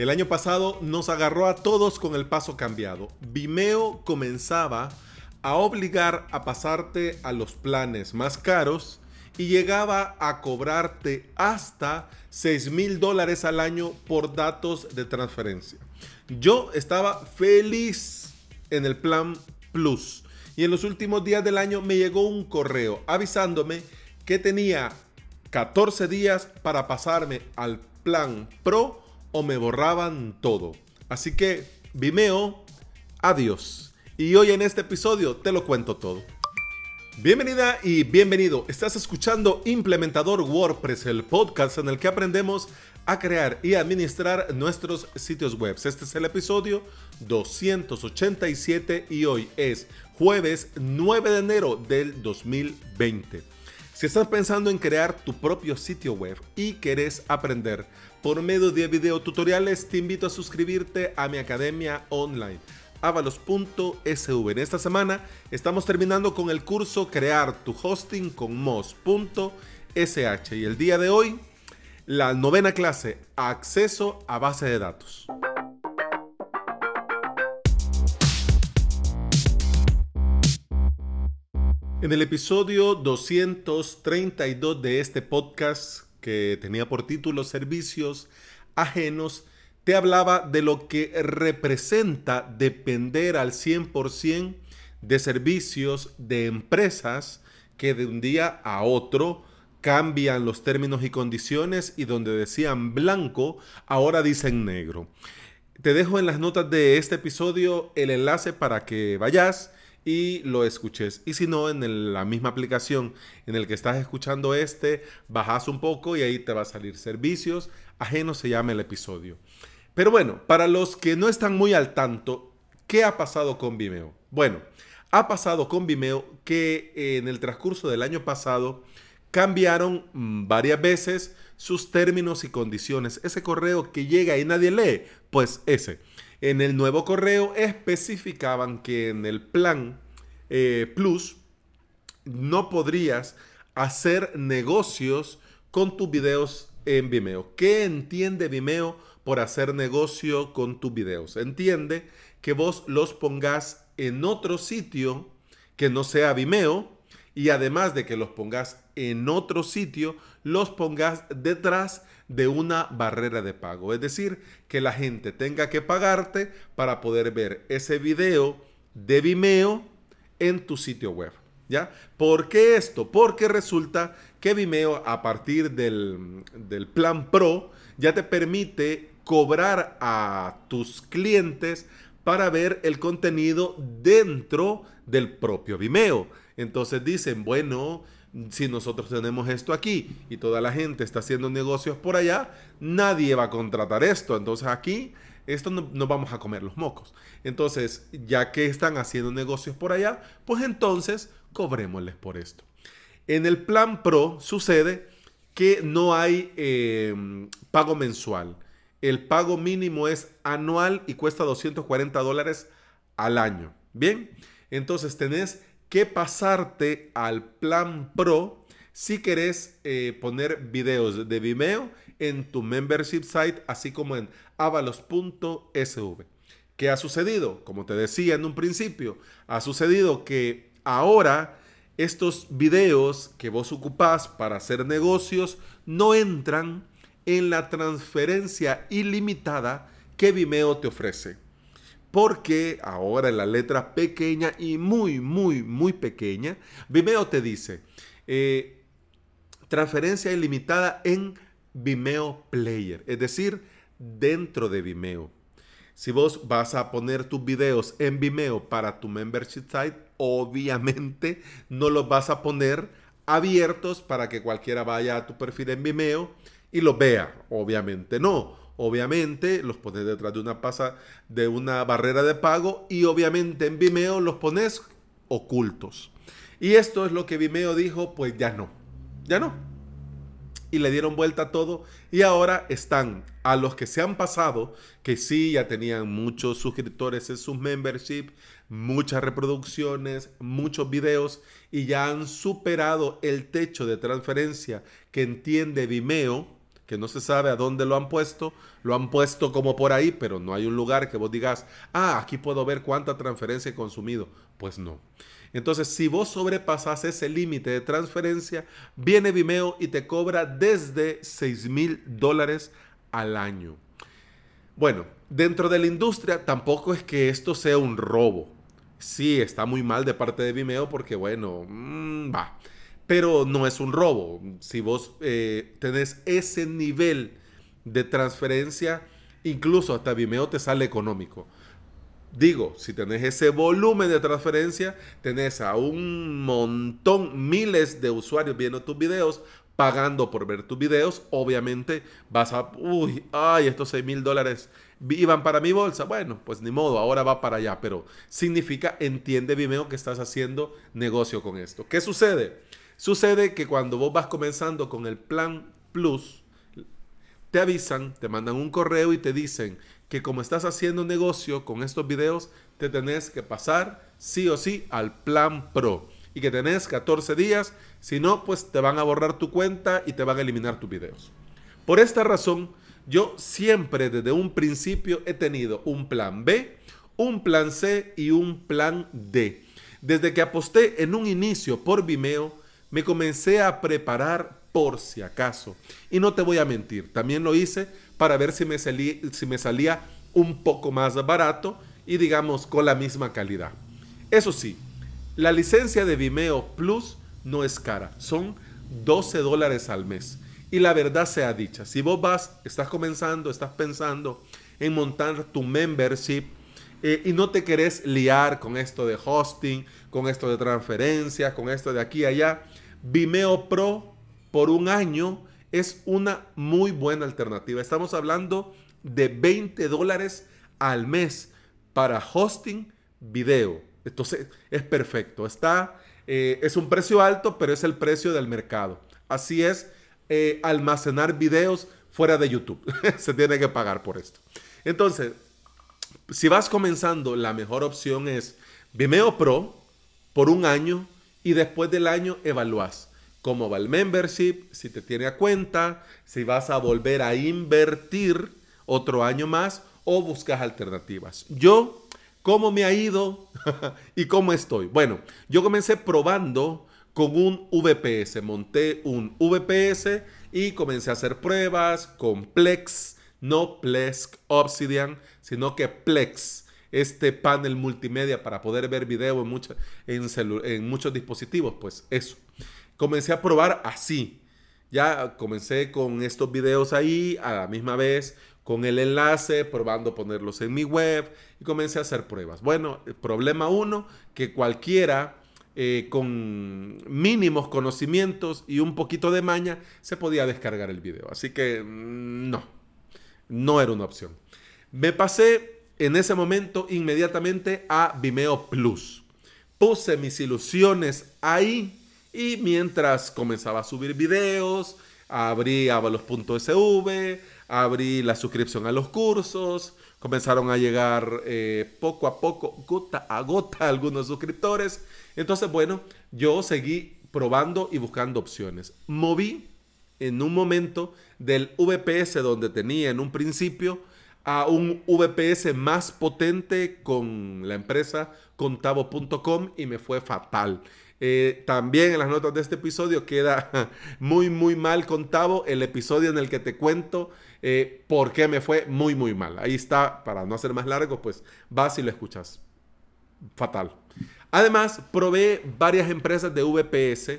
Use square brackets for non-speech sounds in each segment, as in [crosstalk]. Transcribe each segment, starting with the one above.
El año pasado nos agarró a todos con el paso cambiado. Vimeo comenzaba a obligar a pasarte a los planes más caros y llegaba a cobrarte hasta 6 mil dólares al año por datos de transferencia. Yo estaba feliz en el plan Plus y en los últimos días del año me llegó un correo avisándome que tenía 14 días para pasarme al plan Pro o me borraban todo. Así que, Vimeo, adiós. Y hoy en este episodio te lo cuento todo. Bienvenida y bienvenido. Estás escuchando Implementador WordPress, el podcast en el que aprendemos a crear y administrar nuestros sitios web. Este es el episodio 287 y hoy es jueves 9 de enero del 2020. Si estás pensando en crear tu propio sitio web y querés aprender por medio de videotutoriales, te invito a suscribirte a mi academia online avalos.sv. En esta semana estamos terminando con el curso Crear tu hosting con mos.sh y el día de hoy la novena clase, acceso a base de datos. En el episodio 232 de este podcast que tenía por título Servicios ajenos, te hablaba de lo que representa depender al 100% de servicios de empresas que de un día a otro cambian los términos y condiciones y donde decían blanco, ahora dicen negro. Te dejo en las notas de este episodio el enlace para que vayas y lo escuches. Y si no, en la misma aplicación en el que estás escuchando este, bajas un poco y ahí te va a salir servicios ajenos, se llama el episodio. Pero bueno, para los que no están muy al tanto, ¿qué ha pasado con Vimeo? Bueno, ha pasado con Vimeo que en el transcurso del año pasado cambiaron mm, varias veces sus términos y condiciones. Ese correo que llega y nadie lee, pues ese. En el nuevo correo especificaban que en el plan eh, Plus no podrías hacer negocios con tus videos en Vimeo. ¿Qué entiende Vimeo por hacer negocio con tus videos? Entiende que vos los pongas en otro sitio que no sea Vimeo y además de que los pongas en otro sitio, los pongas detrás de una barrera de pago. Es decir, que la gente tenga que pagarte para poder ver ese video de Vimeo en tu sitio web. ¿Ya? ¿Por qué esto? Porque resulta que Vimeo a partir del, del plan Pro ya te permite cobrar a tus clientes para ver el contenido dentro del propio Vimeo. Entonces dicen, bueno, si nosotros tenemos esto aquí y toda la gente está haciendo negocios por allá, nadie va a contratar esto. Entonces aquí, esto no, vamos a comer los mocos. Entonces, ya que están haciendo negocios por allá, pues entonces cobrémosles por esto. En el plan Pro sucede que no hay eh, pago mensual. El pago mínimo es anual y cuesta 240 dólares al año. Bien, entonces tenés que pasarte al plan Pro si querés eh, poner videos de Vimeo en tu membership site, así como en avalos.sv. ¿Qué ha sucedido? Como te decía en un principio, ha sucedido que ahora estos videos que vos ocupás para hacer negocios no entran en la transferencia ilimitada que Vimeo te ofrece. Porque ahora en la letra pequeña y muy, muy, muy pequeña, Vimeo te dice, eh, transferencia ilimitada en Vimeo Player, es decir, dentro de Vimeo. Si vos vas a poner tus videos en Vimeo para tu membership site, obviamente no los vas a poner abiertos para que cualquiera vaya a tu perfil en Vimeo y los vea. Obviamente no. Obviamente los pones detrás de una pasa de una barrera de pago y obviamente en Vimeo los pones ocultos. Y esto es lo que Vimeo dijo, pues ya no. Ya no. Y le dieron vuelta a todo y ahora están a los que se han pasado, que sí ya tenían muchos suscriptores en sus membership, muchas reproducciones, muchos videos y ya han superado el techo de transferencia que entiende Vimeo que no se sabe a dónde lo han puesto, lo han puesto como por ahí, pero no hay un lugar que vos digas, ah, aquí puedo ver cuánta transferencia he consumido. Pues no. Entonces, si vos sobrepasas ese límite de transferencia, viene Vimeo y te cobra desde 6 mil dólares al año. Bueno, dentro de la industria tampoco es que esto sea un robo. Sí, está muy mal de parte de Vimeo porque, bueno, mm, va pero no es un robo. Si vos eh, tenés ese nivel de transferencia, incluso hasta Vimeo te sale económico. Digo, si tenés ese volumen de transferencia, tenés a un montón, miles de usuarios viendo tus videos, pagando por ver tus videos, obviamente vas a, uy, ay, estos 6 mil dólares iban para mi bolsa. Bueno, pues ni modo, ahora va para allá, pero significa, entiende Vimeo que estás haciendo negocio con esto. ¿Qué sucede? Sucede que cuando vos vas comenzando con el plan Plus, te avisan, te mandan un correo y te dicen que como estás haciendo negocio con estos videos, te tenés que pasar sí o sí al plan Pro y que tenés 14 días, si no, pues te van a borrar tu cuenta y te van a eliminar tus videos. Por esta razón, yo siempre desde un principio he tenido un plan B, un plan C y un plan D. Desde que aposté en un inicio por Vimeo, me comencé a preparar por si acaso. Y no te voy a mentir, también lo hice para ver si me, salía un poco más barato y digamos con la misma calidad. Eso sí, la licencia de Vimeo Plus no es cara, son 12 dólares al mes. Y la verdad sea dicha, si vos vas, estás comenzando, estás pensando en montar tu membership eh, y no te querés liar con esto de hosting, con esto de transferencias, con esto de aquí y allá, Vimeo Pro por un año es una muy buena alternativa. Estamos hablando de 20 dólares al mes para hosting video. Entonces es perfecto. Está, eh, es un precio alto, pero es el precio del mercado. Así es, eh, almacenar videos fuera de YouTube. [laughs] Se tiene que pagar por esto. Entonces, si vas comenzando, la mejor opción es Vimeo Pro por un año y después del año evalúas cómo va el membership, si te tiene a cuenta, si vas a volver a invertir otro año más o buscas alternativas. Yo, ¿cómo me ha ido [laughs] y cómo estoy? Bueno, yo comencé probando con un VPS, monté un VPS y comencé a hacer pruebas con Plex, no Plex Obsidian, sino que Plex este panel multimedia para poder ver video en, en muchos dispositivos, pues eso. Comencé a probar así. Ya comencé con estos videos ahí a la misma vez, con el enlace, probando ponerlos en mi web y comencé a hacer pruebas. Bueno, problema uno, que cualquiera eh, con mínimos conocimientos y un poquito de maña se podía descargar el video. Así que mm, no, no era una opción. Me pasé en ese momento inmediatamente a Vimeo Plus. Puse mis ilusiones ahí y mientras comenzaba a subir videos, abrí avalos.sv, abrí la suscripción a los cursos, comenzaron a llegar eh, poco a poco, gota a gota, [laughs] algunos suscriptores. Entonces, bueno, yo seguí probando y buscando opciones. Moví en un momento del VPS donde tenía en un principio a un VPS más potente con la empresa contavo.com y me fue fatal. Eh, también en las notas de este episodio queda [laughs] muy, muy mal contavo el episodio en el que te cuento eh, por qué me fue muy, muy mal. Ahí está, para no hacer más largo, pues vas y lo escuchas. Fatal. Además, probé varias empresas de VPS,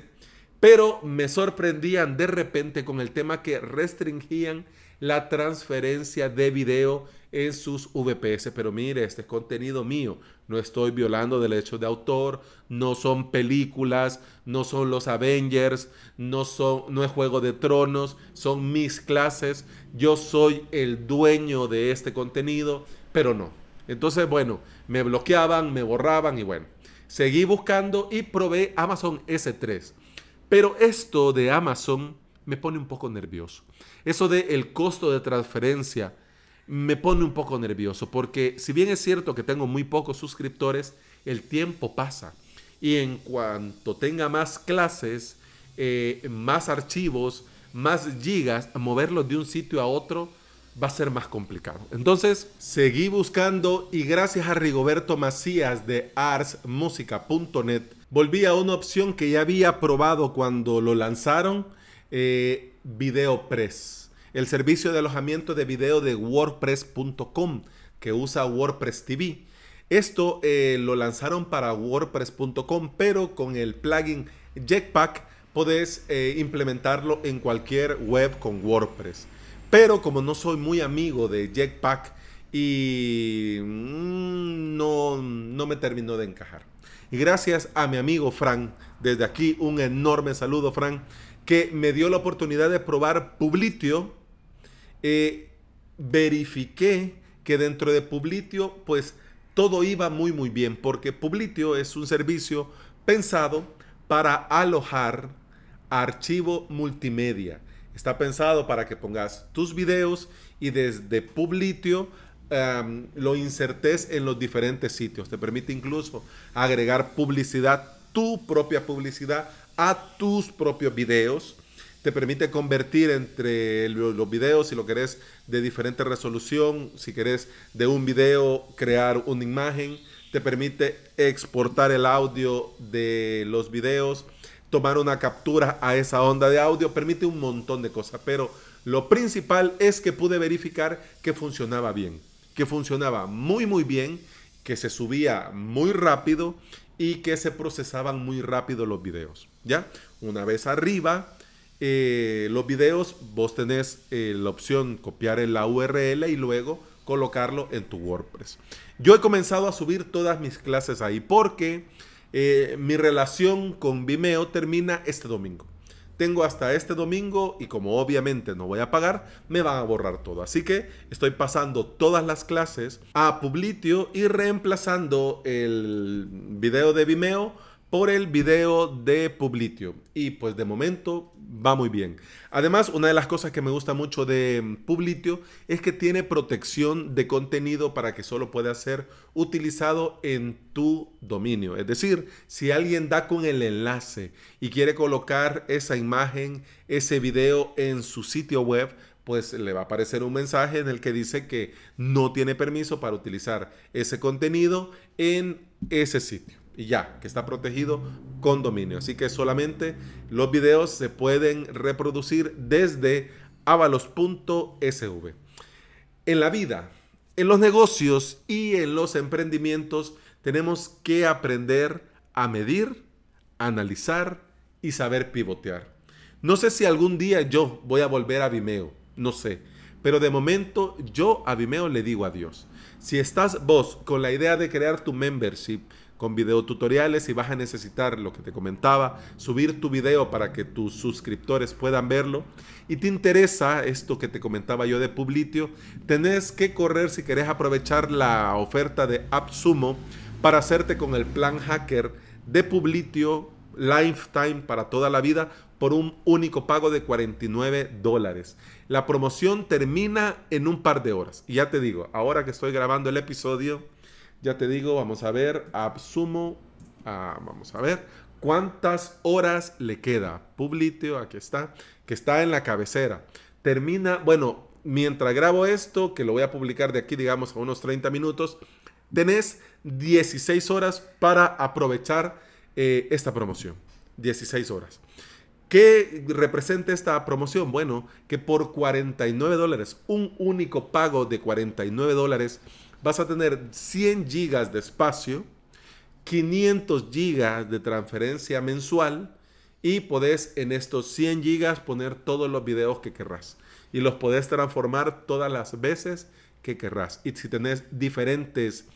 pero me sorprendían de repente con el tema que restringían la transferencia de video en sus VPS. Pero mire, este es contenido mío. No estoy violando derechos de autor, no son películas, no son los Avengers, no, son, no es Juego de Tronos, son mis clases. Yo soy el dueño de este contenido, pero no. Entonces, bueno, me bloqueaban, me borraban y bueno, seguí buscando y probé Amazon S3. Pero esto de Amazon me pone un poco nervioso. Eso de el costo de transferencia me pone un poco nervioso porque si bien es cierto que tengo muy pocos suscriptores, el tiempo pasa. Y en cuanto tenga más clases, eh, más archivos, más gigas, moverlos de un sitio a otro va a ser más complicado. Entonces, seguí buscando y gracias a Rigoberto Macías de arsmusica.net, volví a una opción que ya había probado cuando lo lanzaron, eh, VideoPress, el servicio de alojamiento de video de WordPress.com que usa WordPress TV. Esto eh, lo lanzaron para WordPress.com, pero con el plugin Jetpack podés eh, implementarlo en cualquier web con WordPress. Pero como no soy muy amigo de Jetpack y mm, no, no me terminó de encajar. Y gracias a mi amigo Fran, desde aquí un enorme saludo Fran, que me dio la oportunidad de probar Publitio. Eh, verifiqué que dentro de Publitio pues todo iba muy muy bien porque Publitio es un servicio pensado para alojar archivo multimedia. Está pensado para que pongas tus videos y desde Publitio lo insertes en los diferentes sitios. Te permite incluso agregar publicidad, tu propia publicidad a tus propios videos. Te permite convertir entre los videos, si lo querés, de diferente resolución. Si querés de un video crear una imagen. Te permite exportar el audio de los videos tomar una captura a esa onda de audio, permite un montón de cosas, pero lo principal es que pude verificar que funcionaba bien, que funcionaba muy muy bien, que se subía muy rápido y que se procesaban muy rápido los videos. ¿Ya? Una vez arriba, eh, los videos, vos tenés eh, la opción copiar en la URL y luego colocarlo en tu WordPress. Yo he comenzado a subir todas mis clases ahí porque eh, mi relación con Vimeo termina este domingo. Tengo hasta este domingo y como obviamente no voy a pagar, me van a borrar todo. Así que estoy pasando todas las clases a Publitio y reemplazando el video de Vimeo por el video de Publitio. Y pues de momento va muy bien. Además, una de las cosas que me gusta mucho de Publitio es que tiene protección de contenido para que solo pueda ser utilizado en tu dominio. Es decir, si alguien da con el enlace y quiere colocar esa imagen, ese video en su sitio web, pues le va a aparecer un mensaje en el que dice que no tiene permiso para utilizar ese contenido en ese sitio y ya, que está protegido con dominio. Así que solamente los videos se pueden reproducir desde avalos.sv. En la vida, en los negocios y en los emprendimientos tenemos que aprender a medir, analizar y saber pivotear. No sé si algún día yo voy a volver a Vimeo, no sé, pero de momento yo a Vimeo le digo adiós. Si estás vos con la idea de crear tu membership, con videotutoriales y vas a necesitar lo que te comentaba, subir tu video para que tus suscriptores puedan verlo y te interesa esto que te comentaba yo de Publitio, tenés que correr si querés aprovechar la oferta de AppSumo para hacerte con el plan hacker de Publitio Lifetime para toda la vida por un único pago de 49 dólares. La promoción termina en un par de horas. Y ya te digo, ahora que estoy grabando el episodio, ya te digo, vamos a ver, Absumo, ah, vamos a ver cuántas horas le queda. Publitio, aquí está, que está en la cabecera. Termina, bueno, mientras grabo esto, que lo voy a publicar de aquí, digamos, a unos 30 minutos, tenés 16 horas para aprovechar eh, esta promoción. 16 horas. ¿Qué representa esta promoción? Bueno, que por 49 dólares, un único pago de 49 dólares, vas a tener 100 gigas de espacio, 500 gigas de transferencia mensual y podés en estos 100 gigas poner todos los videos que querrás y los podés transformar todas las veces que querrás. Y si tenés diferentes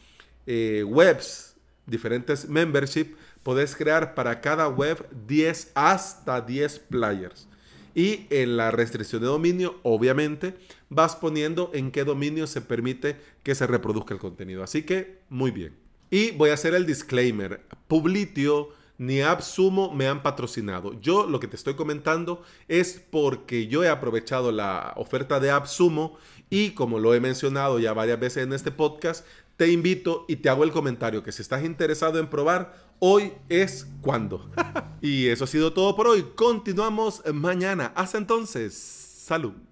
eh, webs, diferentes membership, podés crear para cada web 10 hasta 10 players. Y en la restricción de dominio, obviamente, vas poniendo en qué dominio se permite que se reproduzca el contenido. Así que, muy bien. Y voy a hacer el disclaimer. Publitio ni AppSumo me han patrocinado. Yo lo que te estoy comentando es porque yo he aprovechado la oferta de AppSumo y como lo he mencionado ya varias veces en este podcast, te invito y te hago el comentario que si estás interesado en probar, Hoy es cuando. [laughs] y eso ha sido todo por hoy. Continuamos mañana. Hasta entonces. Salud.